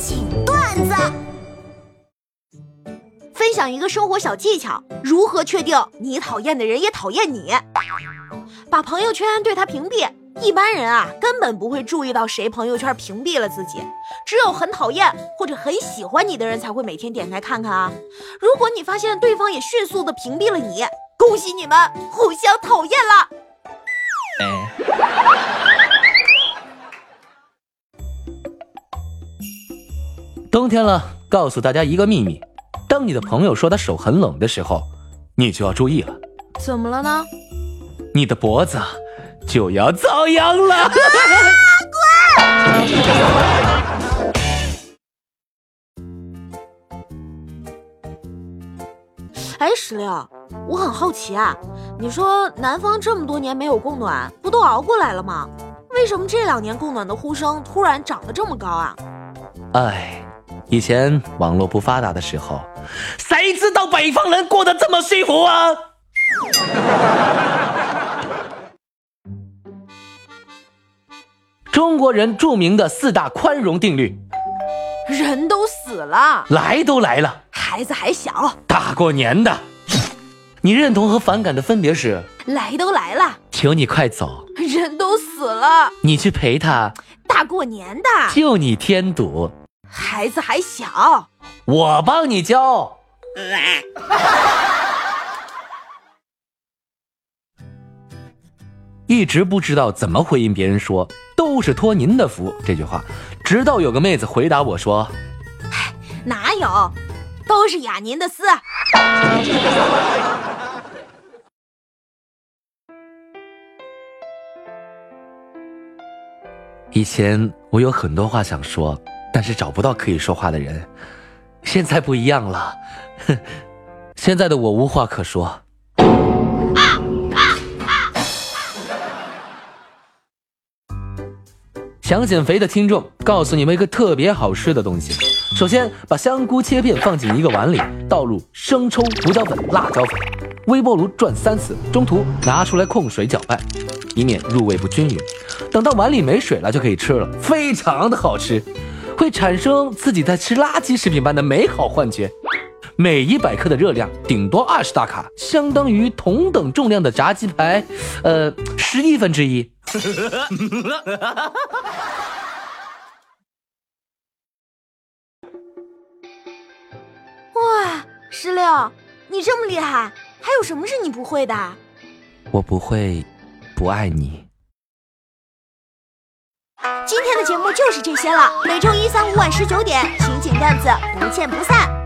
井段子，分享一个生活小技巧：如何确定你讨厌的人也讨厌你？把朋友圈对他屏蔽。一般人啊，根本不会注意到谁朋友圈屏蔽了自己，只有很讨厌或者很喜欢你的人才会每天点开看看啊。如果你发现对方也迅速的屏蔽了你，恭喜你们互相讨厌了。冬天了，告诉大家一个秘密：当你的朋友说他手很冷的时候，你就要注意了。怎么了呢？你的脖子就要遭殃了。滚！哎，石榴，我很好奇啊，你说南方这么多年没有供暖，不都熬过来了吗？为什么这两年供暖的呼声突然涨得这么高啊？哎。以前网络不发达的时候，谁知道北方人过得这么幸福啊？中国人著名的四大宽容定律：人都死了，来都来了，孩子还小，大过年的。你认同和反感的分别是：来都来了，求你快走，人都死了，你去陪他，大过年的，就你添堵。孩子还小，我帮你教。一直不知道怎么回应别人说“都是托您的福”这句话，直到有个妹子回答我说：“哪有，都是雅您的私。”以前我有很多话想说。但是找不到可以说话的人，现在不一样了。哼，现在的我无话可说。想减肥的听众，告诉你们一个特别好吃的东西。首先，把香菇切片放进一个碗里，倒入生抽、胡椒粉、辣椒粉，微波炉转三次，中途拿出来控水搅拌，以免入味不均匀。等到碗里没水了，就可以吃了，非常的好吃。会产生自己在吃垃圾食品般的美好幻觉。每一百克的热量顶多二十大卡，相当于同等重量的炸鸡排，呃，十亿分之一。哇，石榴，你这么厉害，还有什么是你不会的？我不会不爱你。今天的节目就是这些了，每周一、三、五晚十九点，情景段子不见不散。